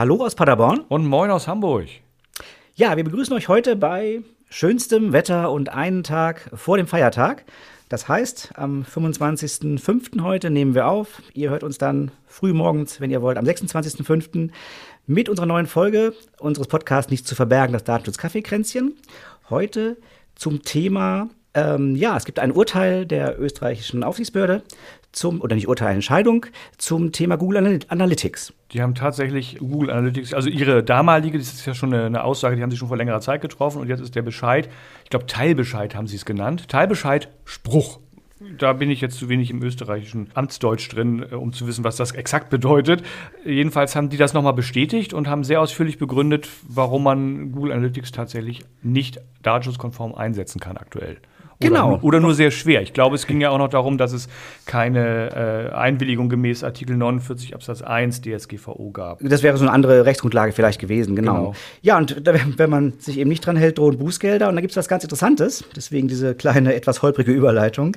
Hallo aus Paderborn. Und moin aus Hamburg. Ja, wir begrüßen euch heute bei schönstem Wetter und einen Tag vor dem Feiertag. Das heißt, am 25.05. heute nehmen wir auf. Ihr hört uns dann früh morgens, wenn ihr wollt, am 26.05. mit unserer neuen Folge unseres Podcasts Nichts zu verbergen, das Datenschutz-Kaffeekränzchen. Heute zum Thema ähm, ja, es gibt ein Urteil der österreichischen Aufsichtsbehörde zum, oder nicht Urteil, Entscheidung zum Thema Google Analytics. Die haben tatsächlich Google Analytics, also ihre damalige, das ist ja schon eine, eine Aussage, die haben sie schon vor längerer Zeit getroffen und jetzt ist der Bescheid, ich glaube Teilbescheid haben sie es genannt, Teilbescheid Spruch. Da bin ich jetzt zu wenig im österreichischen Amtsdeutsch drin, äh, um zu wissen, was das exakt bedeutet. Jedenfalls haben die das nochmal bestätigt und haben sehr ausführlich begründet, warum man Google Analytics tatsächlich nicht datenschutzkonform einsetzen kann aktuell. Genau. Oder, oder, nur sehr schwer. Ich glaube, es ging ja auch noch darum, dass es keine äh, Einwilligung gemäß Artikel 49 Absatz 1 DSGVO gab. Das wäre so eine andere Rechtsgrundlage vielleicht gewesen, genau. genau. Ja, und wenn man sich eben nicht dran hält, drohen Bußgelder. Und da gibt es was ganz Interessantes, deswegen diese kleine, etwas holprige Überleitung.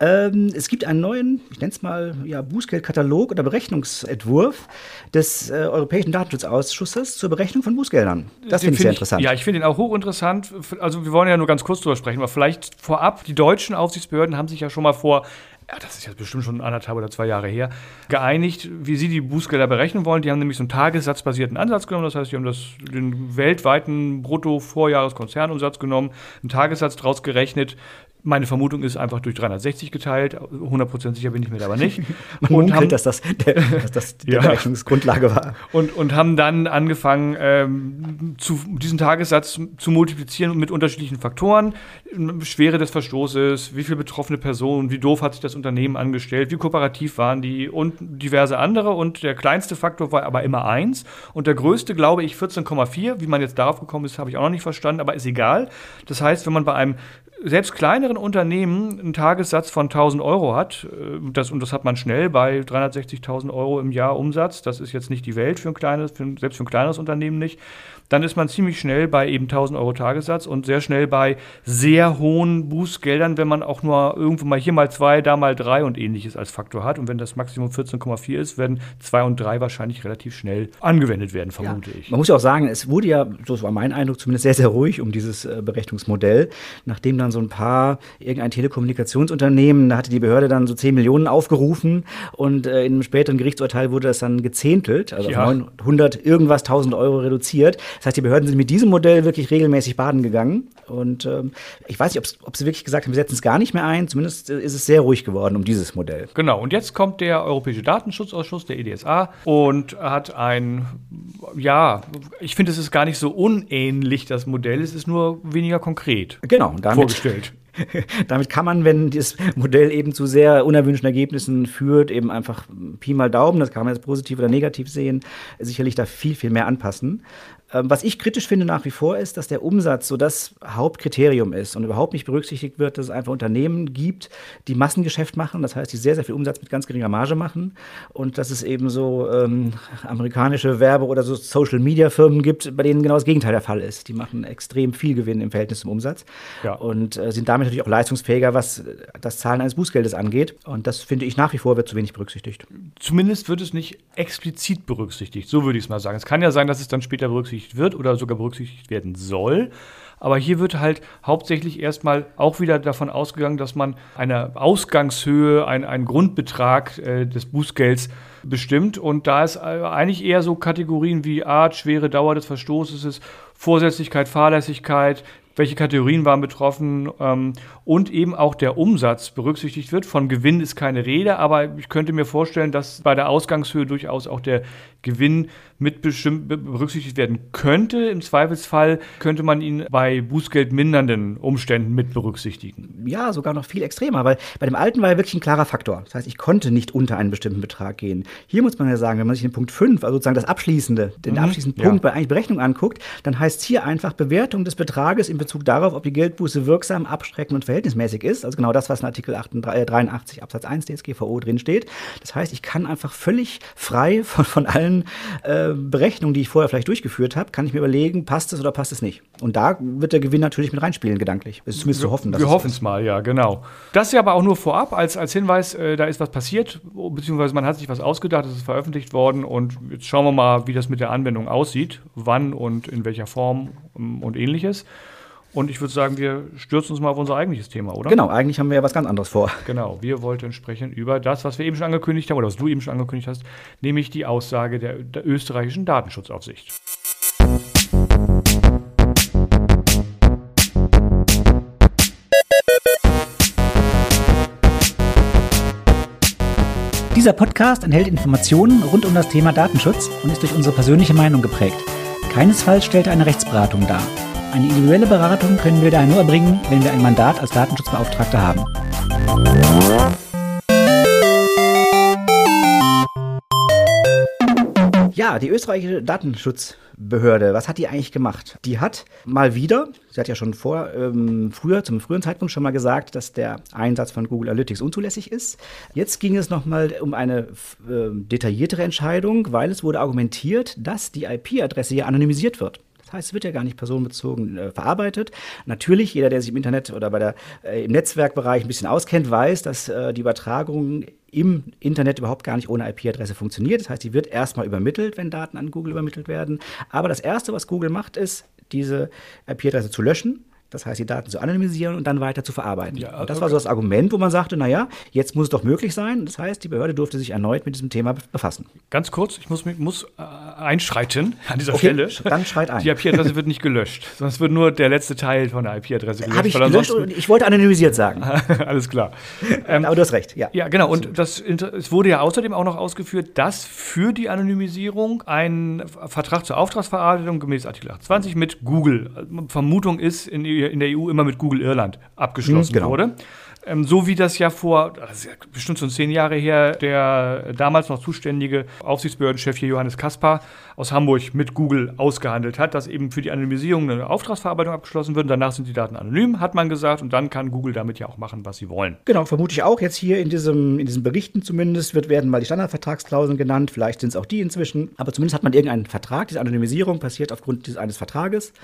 Ähm, es gibt einen neuen, ich nenne es mal, ja, Bußgeldkatalog oder Berechnungsentwurf des äh, Europäischen Datenschutzausschusses zur Berechnung von Bußgeldern. Das finde ich sehr interessant. Ja, ich finde ihn auch hochinteressant. Also wir wollen ja nur ganz kurz drüber sprechen, aber vielleicht vor vorab, die deutschen Aufsichtsbehörden haben sich ja schon mal vor ja, das ist jetzt bestimmt schon anderthalb oder zwei Jahre her, geeinigt, wie sie die Bußgelder berechnen wollen. Die haben nämlich so einen tagessatzbasierten Ansatz genommen. Das heißt, sie haben das, den weltweiten Brutto-Vorjahreskonzernumsatz genommen, einen Tagessatz daraus gerechnet, meine Vermutung ist einfach durch 360 geteilt. 100% sicher bin ich mir da aber nicht. Man und munkelt, dass das, der, dass das die ja. Berechnungsgrundlage war. Und, und haben dann angefangen, ähm, zu, diesen Tagessatz zu multiplizieren mit unterschiedlichen Faktoren. Schwere des Verstoßes, wie viele betroffene Personen, wie doof hat sich das Unternehmen angestellt, wie kooperativ waren die und diverse andere. Und der kleinste Faktor war aber immer eins. Und der größte, glaube ich, 14,4. Wie man jetzt darauf gekommen ist, habe ich auch noch nicht verstanden, aber ist egal. Das heißt, wenn man bei einem selbst kleineren Unternehmen einen Tagessatz von 1000 Euro hat, äh, das, und das hat man schnell bei 360.000 Euro im Jahr Umsatz, das ist jetzt nicht die Welt für ein kleines, für, selbst für ein kleineres Unternehmen nicht, dann ist man ziemlich schnell bei eben 1000 Euro Tagessatz und sehr schnell bei sehr hohen Bußgeldern, wenn man auch nur irgendwo mal hier mal zwei, da mal drei und ähnliches als Faktor hat. Und wenn das Maximum 14,4 ist, werden zwei und drei wahrscheinlich relativ schnell angewendet werden, vermute ja. ich. Man muss ja auch sagen, es wurde ja, so war mein Eindruck, zumindest sehr, sehr ruhig um dieses äh, Berechnungsmodell, nachdem dann so ein paar, irgendein Telekommunikationsunternehmen, da hatte die Behörde dann so 10 Millionen aufgerufen und äh, in einem späteren Gerichtsurteil wurde das dann gezehntelt, also ja. 900 irgendwas 1000 Euro reduziert. Das heißt, die Behörden sind mit diesem Modell wirklich regelmäßig baden gegangen. Und ähm, ich weiß nicht, ob sie wirklich gesagt haben, wir setzen es gar nicht mehr ein. Zumindest äh, ist es sehr ruhig geworden um dieses Modell. Genau. Und jetzt kommt der Europäische Datenschutzausschuss, der EDSA, und hat ein, ja, ich finde, es ist gar nicht so unähnlich, das Modell. Es ist nur weniger konkret genau, damit, vorgestellt. Damit kann man, wenn das Modell eben zu sehr unerwünschten Ergebnissen führt, eben einfach Pi mal Daumen, das kann man jetzt positiv oder negativ sehen, sicherlich da viel, viel mehr anpassen. Ähm, was ich kritisch finde nach wie vor ist, dass der Umsatz so das Hauptkriterium ist und überhaupt nicht berücksichtigt wird, dass es einfach Unternehmen gibt, die Massengeschäft machen, das heißt, die sehr, sehr viel Umsatz mit ganz geringer Marge machen und dass es eben so ähm, amerikanische Werbe- oder so Social-Media-Firmen gibt, bei denen genau das Gegenteil der Fall ist. Die machen extrem viel Gewinn im Verhältnis zum Umsatz ja. und äh, sind damit natürlich auch leistungsfähiger, was das Zahlen eines Bußgeldes angeht. Und das finde ich nach wie vor wird zu wenig berücksichtigt. Zumindest wird es nicht explizit berücksichtigt, so würde ich es mal sagen. Es kann ja sein, dass es dann später berücksichtigt berücksichtigt wird oder sogar berücksichtigt werden soll. Aber hier wird halt hauptsächlich erstmal auch wieder davon ausgegangen, dass man eine Ausgangshöhe, ein, einen Grundbetrag äh, des Bußgelds bestimmt. Und da ist äh, eigentlich eher so Kategorien wie Art, schwere Dauer des Verstoßes Vorsätzlichkeit, Fahrlässigkeit, welche Kategorien waren betroffen ähm, und eben auch der Umsatz berücksichtigt wird. Von Gewinn ist keine Rede, aber ich könnte mir vorstellen, dass bei der Ausgangshöhe durchaus auch der Gewinn mit berücksichtigt werden könnte. Im Zweifelsfall könnte man ihn bei bußgeldmindernden Umständen mit berücksichtigen. Ja, sogar noch viel extremer, weil bei dem alten war ja wirklich ein klarer Faktor. Das heißt, ich konnte nicht unter einen bestimmten Betrag gehen. Hier muss man ja sagen, wenn man sich den Punkt 5, also sozusagen das abschließende, den mhm, abschließenden Punkt ja. bei eigentlich Berechnung anguckt, dann heißt es hier einfach Bewertung des Betrages in Bezug Bezug darauf, ob die Geldbuße wirksam, abschreckend und verhältnismäßig ist. Also genau das, was in Artikel 83 äh, Absatz 1 DSGVO drin steht. Das heißt, ich kann einfach völlig frei von, von allen äh, Berechnungen, die ich vorher vielleicht durchgeführt habe, kann ich mir überlegen, passt es oder passt es nicht. Und da wird der Gewinn natürlich mit reinspielen, gedanklich. Ist zumindest zu hoffen. Dass wir hoffen es mal, ja, genau. Das ja aber auch nur vorab als, als Hinweis, äh, da ist was passiert, beziehungsweise man hat sich was ausgedacht, es ist veröffentlicht worden und jetzt schauen wir mal, wie das mit der Anwendung aussieht, wann und in welcher Form ähm, und ähnliches. Und ich würde sagen, wir stürzen uns mal auf unser eigentliches Thema, oder? Genau, eigentlich haben wir ja was ganz anderes vor. Genau, wir wollten sprechen über das, was wir eben schon angekündigt haben, oder was du eben schon angekündigt hast, nämlich die Aussage der, der österreichischen Datenschutzaufsicht. Dieser Podcast enthält Informationen rund um das Thema Datenschutz und ist durch unsere persönliche Meinung geprägt. Keinesfalls stellt er eine Rechtsberatung dar. Eine individuelle Beratung können wir daher nur erbringen, wenn wir ein Mandat als Datenschutzbeauftragter haben. Ja, die österreichische Datenschutzbehörde, was hat die eigentlich gemacht? Die hat mal wieder, sie hat ja schon vor, ähm, früher, zum frühen Zeitpunkt schon mal gesagt, dass der Einsatz von Google Analytics unzulässig ist. Jetzt ging es nochmal um eine äh, detailliertere Entscheidung, weil es wurde argumentiert, dass die IP-Adresse hier anonymisiert wird. Das heißt, es wird ja gar nicht personenbezogen äh, verarbeitet. Natürlich, jeder, der sich im Internet oder bei der, äh, im Netzwerkbereich ein bisschen auskennt, weiß, dass äh, die Übertragung im Internet überhaupt gar nicht ohne IP-Adresse funktioniert. Das heißt, die wird erstmal übermittelt, wenn Daten an Google übermittelt werden. Aber das Erste, was Google macht, ist, diese IP-Adresse zu löschen das heißt, die Daten zu anonymisieren und dann weiter zu verarbeiten. Ja, und das okay. war so das Argument, wo man sagte, naja, jetzt muss es doch möglich sein. Das heißt, die Behörde durfte sich erneut mit diesem Thema befassen. Ganz kurz, ich muss, muss äh, einschreiten an dieser okay, Stelle. Dann schreit ein. Die IP-Adresse wird nicht gelöscht, sondern es wird nur der letzte Teil von der IP-Adresse gelöscht. Habe ich gelöscht und ich wollte anonymisiert sagen. Alles klar. Ähm, Aber du hast recht, ja. Ja, genau. Und das, es wurde ja außerdem auch noch ausgeführt, dass für die Anonymisierung ein Vertrag zur Auftragsverarbeitung gemäß Artikel 28 mit Google, äh, Vermutung ist, in in der EU immer mit Google Irland abgeschlossen mhm, genau. wurde. Ähm, so wie das ja vor, das ist ja bestimmt schon zehn Jahre her, der damals noch zuständige Aufsichtsbehördenchef hier Johannes Kaspar aus Hamburg mit Google ausgehandelt hat, dass eben für die Anonymisierung eine Auftragsverarbeitung abgeschlossen wird. Danach sind die Daten anonym, hat man gesagt, und dann kann Google damit ja auch machen, was sie wollen. Genau, vermute ich auch. Jetzt hier in, diesem, in diesen Berichten zumindest wird, werden mal die Standardvertragsklauseln genannt. Vielleicht sind es auch die inzwischen. Aber zumindest hat man irgendeinen Vertrag. Diese Anonymisierung passiert aufgrund dieses, eines Vertrages.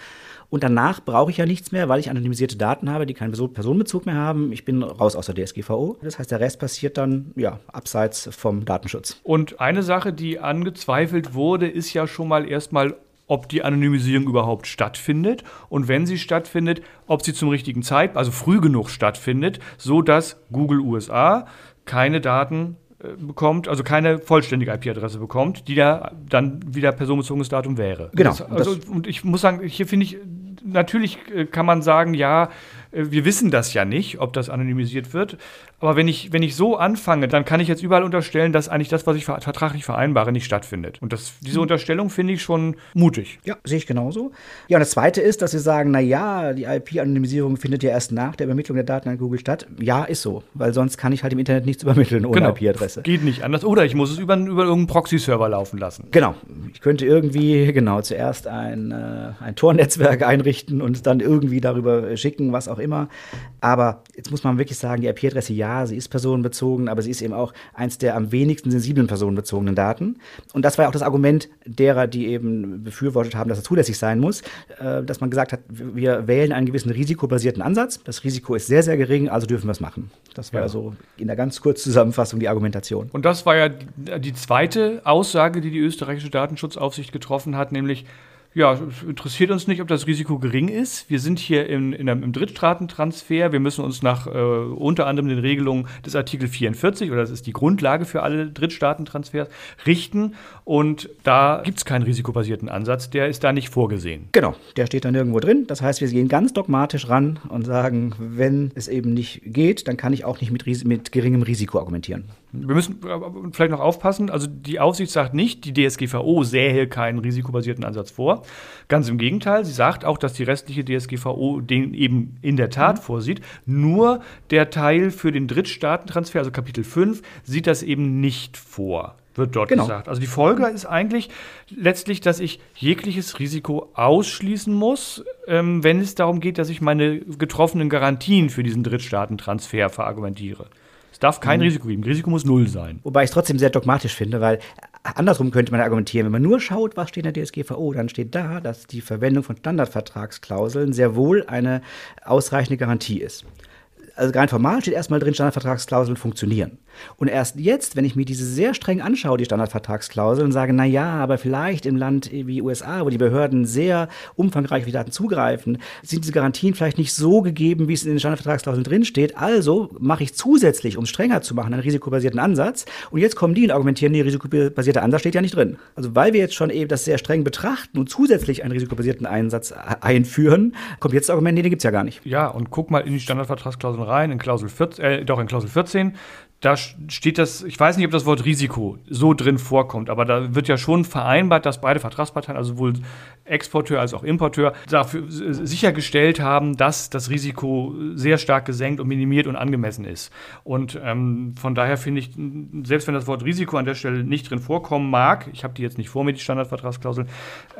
Und danach brauche ich ja nichts mehr, weil ich anonymisierte Daten habe, die keinen Personenbezug mehr haben. Ich bin raus aus der DSGVO. Das heißt, der Rest passiert dann ja abseits vom Datenschutz. Und eine Sache, die angezweifelt wurde, ist ja schon mal erstmal, ob die Anonymisierung überhaupt stattfindet und wenn sie stattfindet, ob sie zum richtigen Zeitpunkt, also früh genug stattfindet, so dass Google USA keine Daten äh, bekommt, also keine vollständige IP-Adresse bekommt, die da dann wieder personenbezogenes Datum wäre. Genau. Das, also, und ich muss sagen, hier finde ich, natürlich äh, kann man sagen, ja, wir wissen das ja nicht, ob das anonymisiert wird. Aber wenn ich, wenn ich so anfange, dann kann ich jetzt überall unterstellen, dass eigentlich das, was ich vertraglich vereinbare, nicht stattfindet. Und das, diese mhm. Unterstellung finde ich schon mutig. Ja, sehe ich genauso. Ja, und das Zweite ist, dass Sie sagen, na ja, die IP-Anonymisierung findet ja erst nach der Übermittlung der Daten an Google statt. Ja, ist so, weil sonst kann ich halt im Internet nichts übermitteln ohne genau. IP-Adresse. Geht nicht anders. Oder ich muss es über, über irgendeinen Proxy-Server laufen lassen. Genau. Ich könnte irgendwie, genau, zuerst ein, äh, ein Tor-Netzwerk einrichten und dann irgendwie darüber schicken, was auch immer. Aber jetzt muss man wirklich sagen, die IP-Adresse, ja, sie ist personenbezogen, aber sie ist eben auch eins der am wenigsten sensiblen personenbezogenen Daten. Und das war ja auch das Argument derer, die eben befürwortet haben, dass es zulässig sein muss, äh, dass man gesagt hat, wir wählen einen gewissen risikobasierten Ansatz. Das Risiko ist sehr, sehr gering, also dürfen wir es machen. Das war ja so in der ganz kurzen Zusammenfassung die Argumentation. Und das war ja die zweite Aussage, die die österreichische Datenschutzaufsicht getroffen hat, nämlich ja, es interessiert uns nicht, ob das Risiko gering ist. Wir sind hier in, in einem, im Drittstaatentransfer. Wir müssen uns nach äh, unter anderem den Regelungen des Artikel 44, oder das ist die Grundlage für alle Drittstaatentransfers, richten. Und da gibt es keinen risikobasierten Ansatz. Der ist da nicht vorgesehen. Genau, der steht da nirgendwo drin. Das heißt, wir gehen ganz dogmatisch ran und sagen, wenn es eben nicht geht, dann kann ich auch nicht mit, mit geringem Risiko argumentieren. Wir müssen vielleicht noch aufpassen. Also die Aufsicht sagt nicht, die DSGVO sähe keinen risikobasierten Ansatz vor. Ganz im Gegenteil, sie sagt auch, dass die restliche DSGVO den eben in der Tat mhm. vorsieht. Nur der Teil für den Drittstaatentransfer, also Kapitel 5, sieht das eben nicht vor. wird dort Genau. gesagt. Also die Folge ist eigentlich letztlich, dass ich jegliches Risiko ausschließen muss, ähm, wenn es darum geht, dass ich meine getroffenen Garantien für diesen Drittstaatentransfer verargumentiere. Es darf Mhm. kein Risiko geben. Risiko muss null sein. Wobei ich es trotzdem sehr dogmatisch finde, weil andersrum könnte man argumentieren, wenn man nur schaut, was steht in der DSGVO, dann steht da, dass die Verwendung von Standardvertragsklauseln sehr wohl eine ausreichende Garantie ist. Also rein formal steht erstmal drin, Standardvertragsklauseln funktionieren. Und erst jetzt, wenn ich mir diese sehr streng anschaue, die Standardvertragsklauseln, sage, na ja, aber vielleicht im Land wie USA, wo die Behörden sehr umfangreich auf die Daten zugreifen, sind diese Garantien vielleicht nicht so gegeben, wie es in den Standardvertragsklauseln drin steht. Also mache ich zusätzlich, um es strenger zu machen, einen risikobasierten Ansatz. Und jetzt kommen die und argumentieren, nee, risikobasierter Ansatz steht ja nicht drin. Also weil wir jetzt schon eben das sehr streng betrachten und zusätzlich einen risikobasierten Einsatz einführen, kommt jetzt das Argument, nee, den gibt's ja gar nicht. Ja, und guck mal in die Standardvertragsklauseln rein, in Klausel 14, äh, doch in Klausel 14. Da steht das, ich weiß nicht, ob das Wort Risiko so drin vorkommt, aber da wird ja schon vereinbart, dass beide Vertragsparteien, also sowohl Exporteur als auch Importeur, dafür sichergestellt haben, dass das Risiko sehr stark gesenkt und minimiert und angemessen ist. Und ähm, von daher finde ich, selbst wenn das Wort Risiko an der Stelle nicht drin vorkommen mag, ich habe die jetzt nicht vor mir, die Standardvertragsklausel,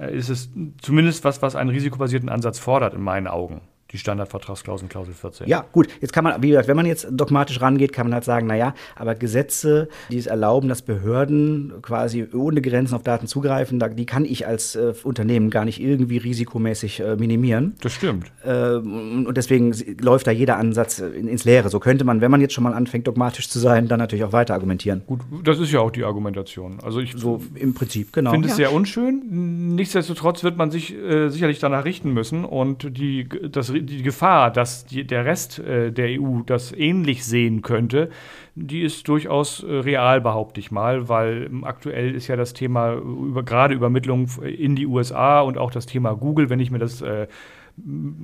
äh, ist es zumindest was, was einen risikobasierten Ansatz fordert, in meinen Augen. Die Standardvertragsklauseln, Klausel 14. Ja, gut. Jetzt kann man, wie gesagt, wenn man jetzt dogmatisch rangeht, kann man halt sagen, naja, aber Gesetze, die es erlauben, dass Behörden quasi ohne Grenzen auf Daten zugreifen, da, die kann ich als äh, Unternehmen gar nicht irgendwie risikomäßig äh, minimieren. Das stimmt. Äh, und deswegen läuft da jeder Ansatz äh, in, ins Leere. So könnte man, wenn man jetzt schon mal anfängt, dogmatisch zu sein, dann natürlich auch weiter argumentieren. Gut, das ist ja auch die Argumentation. Also ich So im Prinzip, genau. finde es Ja. sehr unschön. Nichtsdestotrotz wird man sich äh, sicherlich danach richten müssen und die, das, die Gefahr, dass die, der Rest äh, der EU das ähnlich sehen könnte, die ist durchaus äh, real, behaupte ich mal, weil ähm, aktuell ist ja das Thema über, gerade Übermittlung in die USA und auch das Thema Google, wenn ich mir das äh,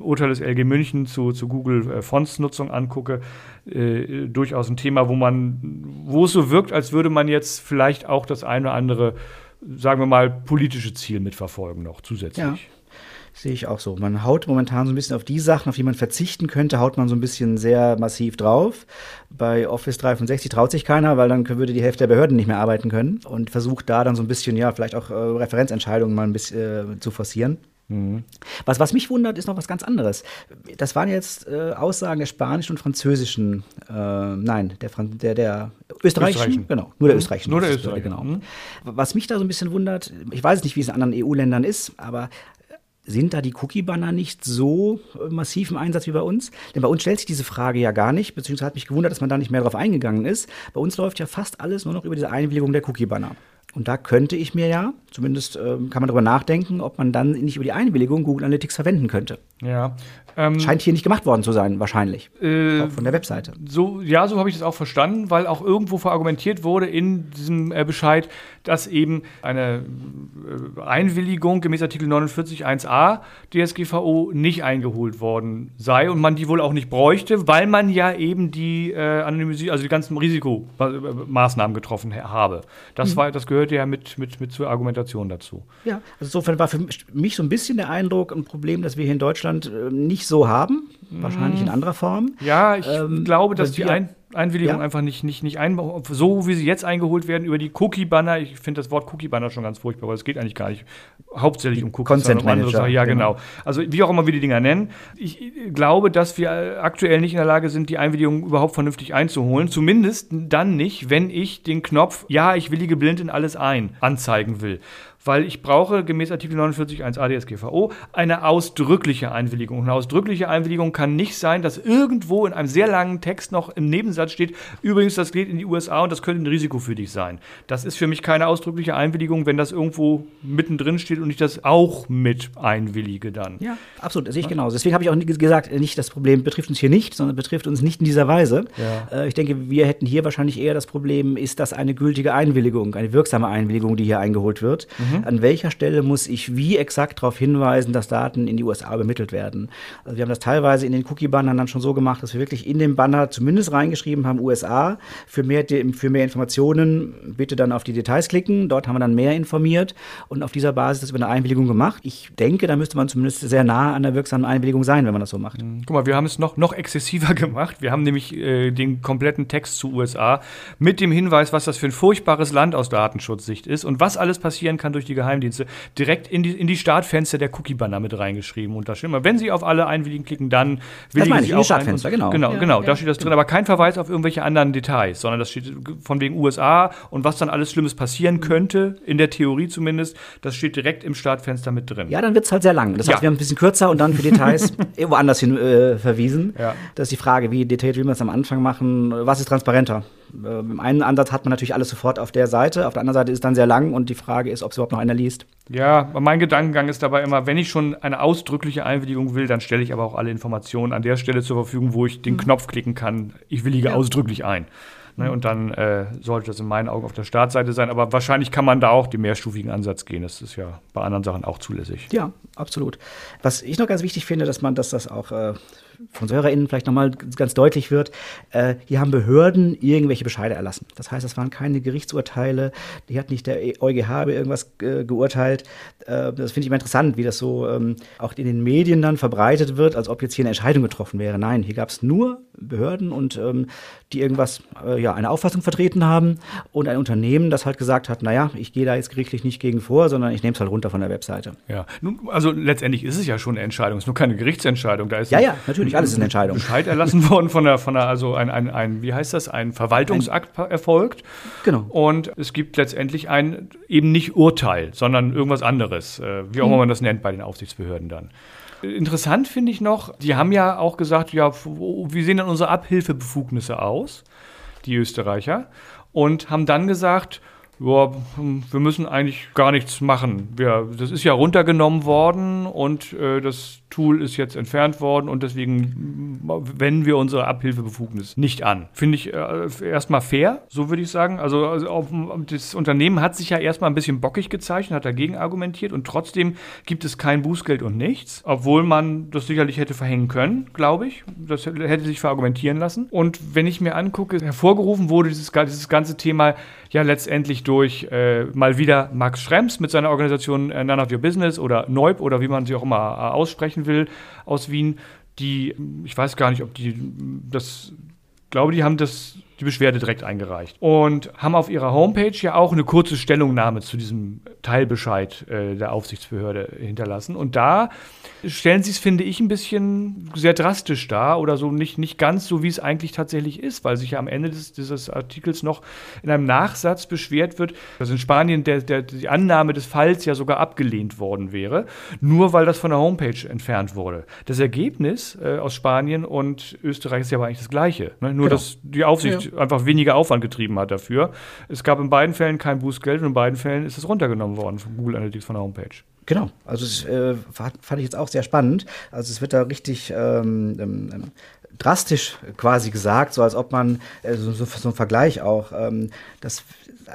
Urteil des LG München zu, zu Google äh, Fontsnutzung angucke, äh, durchaus ein Thema, wo man, wo es so wirkt, als würde man jetzt vielleicht auch das eine oder andere, sagen wir mal, politische Ziel mitverfolgen noch zusätzlich. Ja. Sehe ich auch so. Man haut momentan so ein bisschen auf die Sachen, auf die man verzichten könnte, haut man so ein bisschen sehr massiv drauf. Bei Office 365 traut sich keiner, weil dann würde die Hälfte der Behörden nicht mehr arbeiten können und versucht da dann so ein bisschen, ja, vielleicht auch äh, Referenzentscheidungen mal ein bisschen äh, zu forcieren. Was, was mich wundert, ist noch was ganz anderes. Das waren jetzt äh, Aussagen der spanischen und französischen, äh, nein, der, Fran der, der österreichischen, Österreichischen. genau, nur der österreichischen. Nur der österreichischen. Genau. Was mich da so ein bisschen wundert, ich weiß nicht, wie es in anderen EU-Ländern ist, aber sind da die Cookie-Banner nicht so äh, massiv im Einsatz wie bei uns? Denn bei uns stellt sich diese Frage ja gar nicht, beziehungsweise hat mich gewundert, dass man da nicht mehr drauf eingegangen ist. Bei uns läuft ja fast alles nur noch über diese Einwilligung der Cookie-Banner. Und da könnte ich mir ja, zumindest ähm, kann man darüber nachdenken, ob man dann nicht über die Einwilligung Google Analytics verwenden könnte. Ja. Ähm, Scheint hier nicht gemacht worden zu sein, wahrscheinlich. äh, Auch von der Webseite. So, ja, so habe ich das auch verstanden, weil auch irgendwo verargumentiert wurde in diesem äh, Bescheid, dass eben eine äh, Einwilligung gemäß Artikel 49 1a DSGVO nicht eingeholt worden sei und man die wohl auch nicht bräuchte, weil man ja eben die äh, Anonymisierung, also die ganzen Risikomaßnahmen getroffen ha- habe. Das war, das gehörte ja mit, mit, mit zur Argumentation dazu. Ja, also insofern war für mich so ein bisschen der Eindruck, ein Problem, das wir hier in Deutschland äh, nicht so haben, wahrscheinlich in anderer Form. Ja, ich Ähm, glaube, dass die Ein Einwilligung Ja? einfach nicht, nicht, nicht ein, so wie sie jetzt eingeholt werden über die Cookie-Banner. Ich finde das Wort Cookie-Banner schon ganz furchtbar, weil es geht eigentlich gar nicht hauptsächlich um Cookies, Consent Manager, Sachen. Ja, genau. genau. Also wie auch immer wir die Dinger nennen. Ich glaube, dass wir aktuell nicht in der Lage sind, die Einwilligung überhaupt vernünftig einzuholen. Zumindest dann nicht, wenn ich den Knopf Ja, ich willige blind in alles ein anzeigen will. Weil ich brauche gemäß Artikel 49 1 ADSGVO eine ausdrückliche Einwilligung. Eine ausdrückliche Einwilligung kann nicht sein, dass irgendwo in einem sehr langen Text noch im Nebensatz steht, übrigens, das geht in die USA und das könnte ein Risiko für dich sein. Das ist für mich keine ausdrückliche Einwilligung, wenn das irgendwo mittendrin steht und ich das auch mit einwillige dann. Ja, absolut, das sehe ich genauso. Deswegen habe ich auch gesagt, nicht das Problem betrifft uns hier nicht, sondern betrifft uns nicht in dieser Weise. Ja. Äh, ich denke, wir hätten hier wahrscheinlich eher das Problem, ist das eine gültige Einwilligung, eine wirksame Einwilligung, die hier eingeholt wird. Mhm. Mhm. An welcher Stelle muss ich wie exakt darauf hinweisen, dass Daten in die USA übermittelt werden? Also wir haben das teilweise in den Cookie-Bannern dann schon so gemacht, dass wir wirklich in den Banner zumindest reingeschrieben haben, USA, für mehr, für mehr Informationen bitte dann auf die Details klicken. Dort haben wir dann mehr informiert und auf dieser Basis das über eine Einwilligung gemacht. Ich denke, da müsste man zumindest sehr nah an der wirksamen Einwilligung sein, wenn man das so macht. Mhm. Guck mal, wir haben es noch, noch exzessiver gemacht. Wir haben nämlich äh, den kompletten Text zu USA mit dem Hinweis, was das für ein furchtbares Land aus Datenschutzsicht ist und was alles passieren kann durch die Geheimdienste, direkt in die, in die Startfenster der Cookie-Banner mit reingeschrieben. Und da steht immer, wenn Sie auf alle Einwilligen klicken, dann willigen das Sie auch Startfenster, ein. genau. Genau, ja, genau, ja, da steht das drin, aber kein Verweis auf irgendwelche anderen Details, sondern das steht von wegen USA und was dann alles Schlimmes passieren könnte, in der Theorie zumindest, das steht direkt im Startfenster mit drin. Ja, dann wird es halt sehr lang. Das heißt, wir haben ein bisschen kürzer und dann für Details woanders hin äh, verwiesen. Das ist die Frage, wie detailliert will man es am Anfang machen, was ist transparenter? Äh, Im einen Ansatz hat man natürlich alles sofort auf der Seite, auf der anderen Seite ist es dann sehr lang und die Frage ist, ob es überhaupt noch einer liest. Ja, mein Gedankengang ist dabei immer, wenn ich schon eine ausdrückliche Einwilligung will, dann stelle ich aber auch alle Informationen an der Stelle zur Verfügung, wo ich den mhm. Knopf klicken kann, ich willige ja. ausdrücklich ein. Ne, und dann äh, sollte das in meinen Augen auf der Startseite sein. Aber wahrscheinlich kann man da auch den mehrstufigen Ansatz gehen. Das ist ja bei anderen Sachen auch zulässig. Ja, absolut. Was ich noch ganz wichtig finde, dass man, dass das auch äh, von HörerInnen vielleicht nochmal ganz deutlich wird, äh, hier haben Behörden irgendwelche Bescheide erlassen. Das heißt, das waren keine Gerichtsurteile, die hat nicht der EuGH über irgendwas äh, geurteilt. Äh, das finde ich immer interessant, wie das so ähm, auch in den Medien dann verbreitet wird, als ob jetzt hier eine Entscheidung getroffen wäre. Nein, hier gab es nur Behörden und ähm, die irgendwas, äh, ja, eine Auffassung vertreten haben und ein Unternehmen, das halt gesagt hat, naja, ich gehe da jetzt gerichtlich nicht gegen vor, sondern ich nehme es halt runter von der Webseite. Ja, nun, also letztendlich ist es ja schon eine Entscheidung, es ist nur keine Gerichtsentscheidung. Da ist ja, ja, natürlich alles ist eine Entscheidung. Bescheid erlassen worden von der, von der also ein, ein, ein, wie heißt das, ein Verwaltungsakt ein, erfolgt. Genau. Und es gibt letztendlich ein eben nicht Urteil, sondern irgendwas anderes, äh, wie auch immer mhm. man das nennt bei den Aufsichtsbehörden dann. Interessant finde ich noch, die haben ja auch gesagt, ja, wie sehen denn unsere Abhilfebefugnisse aus, die Österreicher, und haben dann gesagt, ja, wir müssen eigentlich gar nichts machen. Wir, das ist ja runtergenommen worden und äh, das Tool ist jetzt entfernt worden und deswegen wenden wir unsere Abhilfebefugnis nicht an. Finde ich äh, erstmal fair, so würde ich sagen. Also, also auf, das Unternehmen hat sich ja erstmal ein bisschen bockig gezeichnet, hat dagegen argumentiert und trotzdem gibt es kein Bußgeld und nichts, obwohl man das sicherlich hätte verhängen können, glaube ich. Das hätte sich verargumentieren lassen. Und wenn ich mir angucke, hervorgerufen wurde dieses, dieses ganze Thema ja letztendlich durch äh, mal wieder Max Schrems mit seiner Organisation None of Your Business oder Neub oder wie man sie auch immer äh, aussprechen erreichen will aus Wien, die, ich weiß gar nicht, ob die das, glaube, die haben das die Beschwerde direkt eingereicht und haben auf ihrer Homepage ja auch eine kurze Stellungnahme zu diesem Teilbescheid äh, der Aufsichtsbehörde hinterlassen. Und da stellen sie es, finde ich, ein bisschen sehr drastisch dar oder so nicht, nicht ganz so, wie es eigentlich tatsächlich ist, weil sich ja am Ende des, dieses Artikels noch in einem Nachsatz beschwert wird, dass in Spanien der, der, die Annahme des Falls ja sogar abgelehnt worden wäre, nur weil das von der Homepage entfernt wurde. Das Ergebnis äh, aus Spanien und Österreich ist ja aber eigentlich das gleiche. Ne? Nur, genau. dass die Aufsicht ja. Einfach weniger Aufwand getrieben hat dafür. Es gab in beiden Fällen kein Bußgeld und in beiden Fällen ist es runtergenommen worden von Google Analytics von der Homepage. Genau, also das äh, fand ich jetzt auch sehr spannend. Also es wird da richtig ähm, ähm, ähm, drastisch quasi gesagt, so als ob man, äh, so, so, ein Vergleich auch, ähm, dass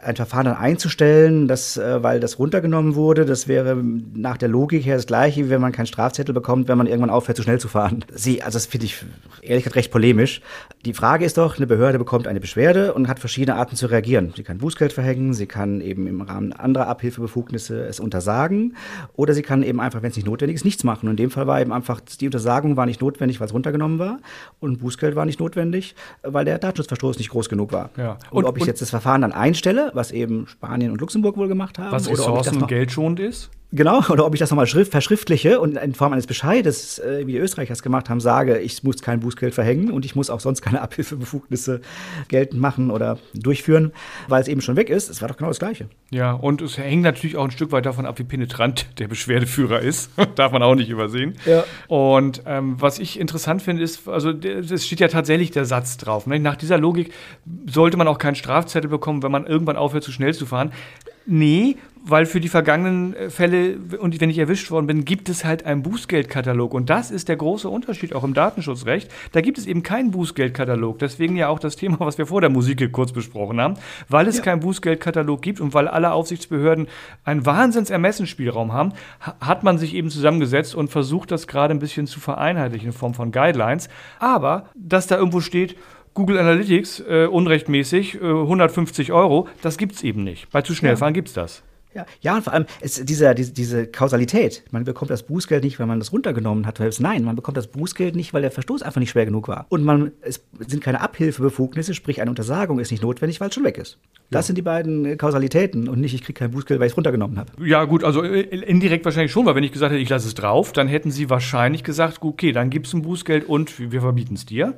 ein Verfahren dann einzustellen, das, äh, weil das runtergenommen wurde, das wäre nach der Logik her das gleiche, wie wenn man keinen Strafzettel bekommt, wenn man irgendwann aufhört, zu schnell zu fahren. Sie, also das finde ich ehrlich gesagt recht polemisch. Die Frage ist doch, eine Behörde bekommt eine Beschwerde und hat verschiedene Arten zu reagieren. Sie kann Bußgeld verhängen, sie kann eben im Rahmen anderer Abhilfebefugnisse es untersagen oder sie kann eben einfach, wenn es nicht notwendig ist, nichts machen. Und in dem Fall war eben einfach, die Untersagung war nicht notwendig, weil es runtergenommen war und Bußgeld war nicht notwendig, weil der Datenschutzverstoß nicht groß genug war. Ja. Und, und ob ich jetzt das Verfahren dann einstelle, was eben Spanien und Luxemburg wohl gemacht haben. Was Ressourcen und geldschonend ist? Genau, oder ob ich das nochmal verschriftliche und in Form eines Bescheides, äh, wie die Österreicher es gemacht haben, sage, ich muss kein Bußgeld verhängen und ich muss auch sonst keine Abhilfebefugnisse geltend machen oder durchführen, weil es eben schon weg ist. Es war doch genau das Gleiche. Ja, und es hängt natürlich auch ein Stück weit davon ab, wie penetrant der Beschwerdeführer ist. Darf man auch nicht übersehen. Ja. Und ähm, was ich interessant finde, ist, also es steht ja tatsächlich der Satz drauf. Ne? Nach dieser Logik sollte man auch keinen Strafzettel bekommen, wenn man irgendwann aufhört, zu schnell zu fahren. Nee, weil für die vergangenen äh, Fälle und wenn ich erwischt worden bin, gibt es halt einen Bußgeldkatalog. Und das ist der große Unterschied auch im Datenschutzrecht. Da gibt es eben keinen Bußgeldkatalog. Deswegen ja auch das Thema, was wir vor der Musik kurz besprochen haben. Weil es ja. keinen Bußgeldkatalog gibt und weil alle Aufsichtsbehörden einen Wahnsinns Ermessensspielraum haben, hat man sich eben zusammengesetzt und versucht, das gerade ein bisschen zu vereinheitlichen in Form von Guidelines. Aber, dass da irgendwo steht, Google Analytics äh, unrechtmäßig äh, 150 Euro, das gibt es eben nicht. Bei zu schnell fahren ja. gibt es das. Ja, ja, und vor allem ist dieser, diese, diese Kausalität. Man bekommt das Bußgeld nicht, weil man das runtergenommen hat. Nein, man bekommt das Bußgeld nicht, weil der Verstoß einfach nicht schwer genug war. Und man, es sind keine Abhilfebefugnisse, sprich eine Untersagung ist nicht notwendig, weil es schon weg ist. Das ja. sind die beiden äh, Kausalitäten und nicht, ich kriege kein Bußgeld, weil ich es runtergenommen habe. Ja, gut, also äh, indirekt wahrscheinlich schon, weil wenn ich gesagt hätte, ich lasse es drauf, dann hätten sie wahrscheinlich gesagt, okay, dann gibt es ein Bußgeld und wir verbieten es dir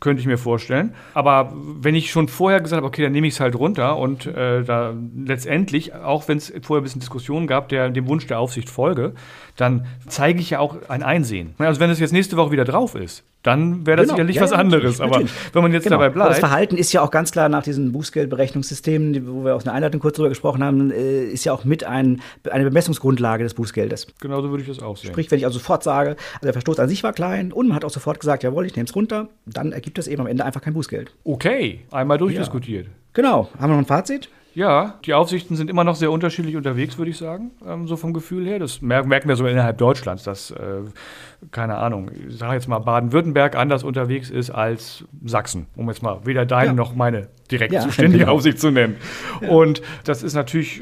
könnte ich mir vorstellen. Aber wenn ich schon vorher gesagt habe, okay, dann nehme ich es halt runter und äh, da letztendlich, auch wenn es vorher ein bisschen Diskussionen gab, der dem Wunsch der Aufsicht folge, dann zeige ich ja auch ein Einsehen. Also wenn es jetzt nächste Woche wieder drauf ist, dann wäre das genau. sicherlich ja, was ja, anderes. Aber wenn man jetzt genau. dabei bleibt. Aber das Verhalten ist ja auch ganz klar nach diesen Bußgeldberechnungssystemen, wo wir aus einer Einleitung kurz drüber gesprochen haben, äh, ist ja auch mit ein, eine Bemessungsgrundlage des Bußgeldes. Genau so würde ich das auch sehen. Sprich, wenn ich also sofort sage, also der Verstoß an sich war klein und man hat auch sofort gesagt, jawohl, ich nehme es runter, dann ergibt das eben am Ende einfach kein Bußgeld. Okay, einmal durchdiskutiert. Ja. Genau. Haben wir noch ein Fazit? Ja, die Aufsichten sind immer noch sehr unterschiedlich unterwegs, würde ich sagen, ähm, so vom Gefühl her. Das merken wir sogar innerhalb Deutschlands, dass, äh, keine Ahnung, ich sage jetzt mal Baden-Württemberg anders unterwegs ist als Sachsen, um jetzt mal weder deine ja. noch meine direkt ja, zuständige genau. Aufsicht zu nennen. Ja. Und das ist natürlich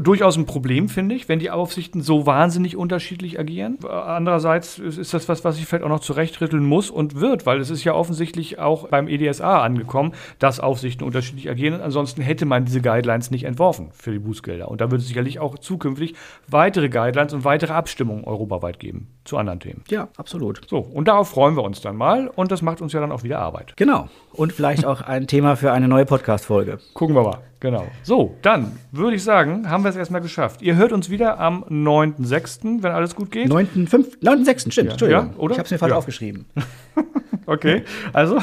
durchaus ein Problem, finde ich, wenn die Aufsichten so wahnsinnig unterschiedlich agieren. Andererseits ist das was, was ich vielleicht auch noch zurechtrütteln muss und wird, weil es ist ja offensichtlich auch beim EDSA angekommen, dass Aufsichten unterschiedlich agieren. Ansonsten hätte man diese Guidelines nicht entworfen für die Bußgelder. Und da wird es sicherlich auch zukünftig weitere Guidelines und weitere Abstimmungen europaweit geben zu anderen Themen. Ja, absolut. So, und darauf freuen wir uns dann mal und das macht uns ja dann auch wieder Arbeit. Genau. Und vielleicht auch ein Thema für eine neue Podcast-Folge. Gucken wir mal. Genau. So, dann würde ich sagen, haben wir es erstmal geschafft. Ihr hört uns wieder am 9.6., wenn alles gut geht. 9.6., 9. stimmt, ja. Entschuldigung. Ja, oder? Ich habe es mir falsch ja. aufgeschrieben. okay, also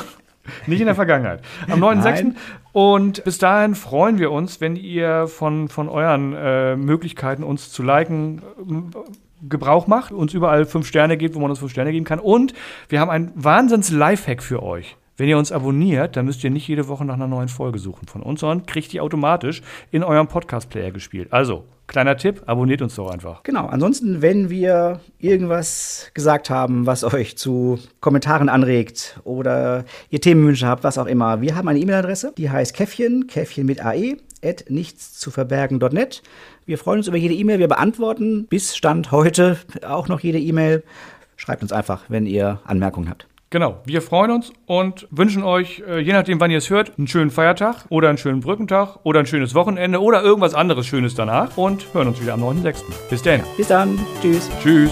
nicht in der Vergangenheit. Am 9.6. Und bis dahin freuen wir uns, wenn ihr von, von euren äh, Möglichkeiten, uns zu liken, äh, Gebrauch macht, uns überall fünf Sterne gibt, wo man uns fünf Sterne geben kann. Und wir haben einen Wahnsinns-Lifehack für euch. Wenn ihr uns abonniert, dann müsst ihr nicht jede Woche nach einer neuen Folge suchen von uns, sondern kriegt die automatisch in eurem Podcast-Player gespielt. Also, kleiner Tipp, abonniert uns doch einfach. Genau, ansonsten, wenn wir irgendwas gesagt haben, was euch zu Kommentaren anregt oder ihr Themenwünsche habt, was auch immer, wir haben eine E-Mail-Adresse, die heißt Käffchen, Käffchen mit AE, at nichtszuverbergen.net. Wir freuen uns über jede E-Mail, wir beantworten bis Stand heute auch noch jede E-Mail. Schreibt uns einfach, wenn ihr Anmerkungen habt. Genau, wir freuen uns und wünschen euch, äh, je nachdem, wann ihr es hört, einen schönen Feiertag oder einen schönen Brückentag oder ein schönes Wochenende oder irgendwas anderes Schönes danach und hören uns wieder am 9.6. Bis dann. Bis dann. Tschüss. Tschüss.